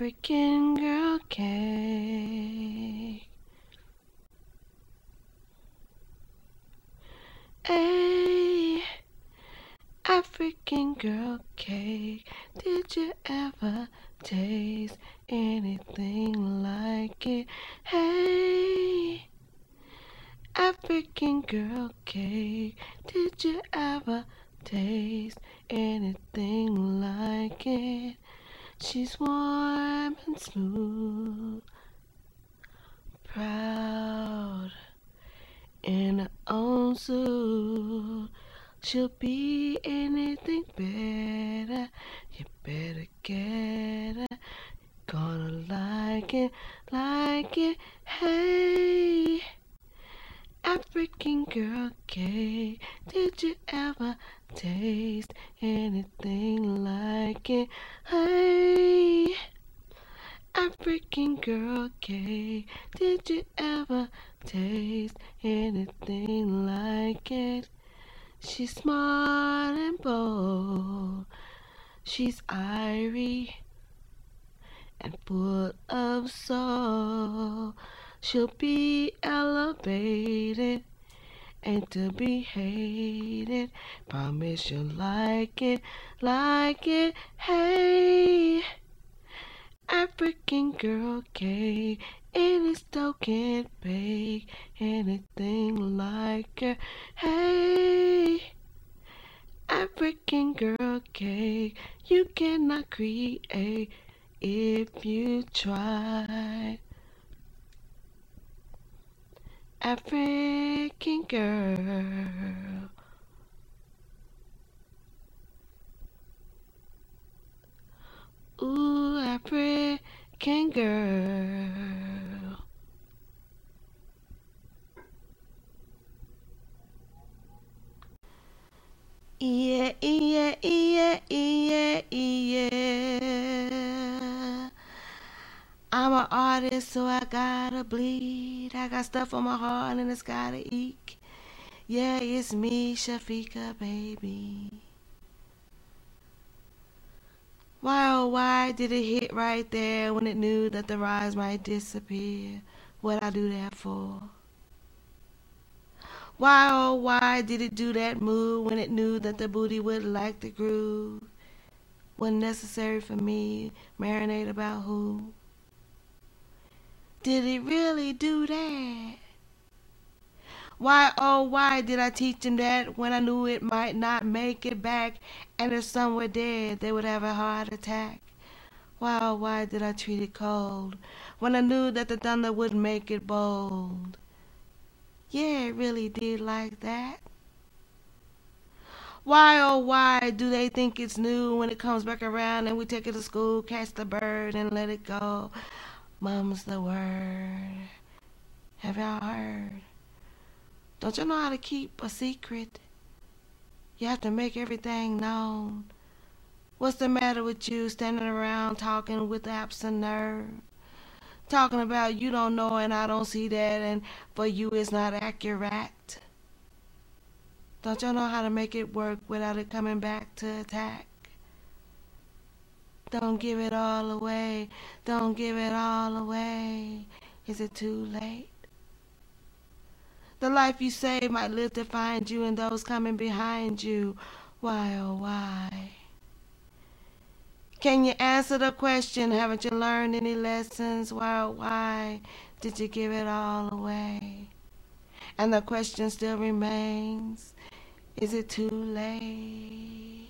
African girl cake. Hey, African girl cake. Did you ever taste anything like it? Hey, African girl cake. Did you ever taste anything like it? She's warm and smooth, proud in her own suit. She'll be anything better. You better get her. Gonna like it, like it. Hey, African girl cake. Did you ever taste anything like it? Hey, African girl cake. Did you ever taste anything like it? She's smart and bold. She's irie and full of soul. She'll be elevated and to be hated. Promise you'll like it, like it. Hey, African girl cake. Any stove can't bake anything like her. Hey, African girl cake. You cannot create if you try. African girl. Ooh, African girl. Yeah, yeah, yeah, yeah, yeah. I'm an artist, so I gotta bleed. I got stuff on my heart and it's gotta eat. Yeah, it's me, Shafika, baby. Why oh why did it hit right there when it knew that the rise might disappear? What I do that for? Why oh why did it do that move when it knew that the booty would like the groove? Wasn't necessary for me, marinate about who? Did it really do that? Why, oh, why did I teach him that when I knew it might not make it back and if some were dead, they would have a heart attack? Why, oh, why did I treat it cold when I knew that the thunder would make it bold? Yeah, it really did like that. Why, oh, why do they think it's new when it comes back around and we take it to school, catch the bird and let it go? Mum's the word. Have y'all heard? Don't you know how to keep a secret? You have to make everything known. What's the matter with you standing around talking with absent nerve? Talking about you don't know and I don't see that and for you it's not accurate. Don't you know how to make it work without it coming back to attack? Don't give it all away. Don't give it all away. Is it too late? The life you save might live to find you and those coming behind you. Why, oh, why? Can you answer the question? Haven't you learned any lessons? Why, oh, why did you give it all away? And the question still remains, is it too late?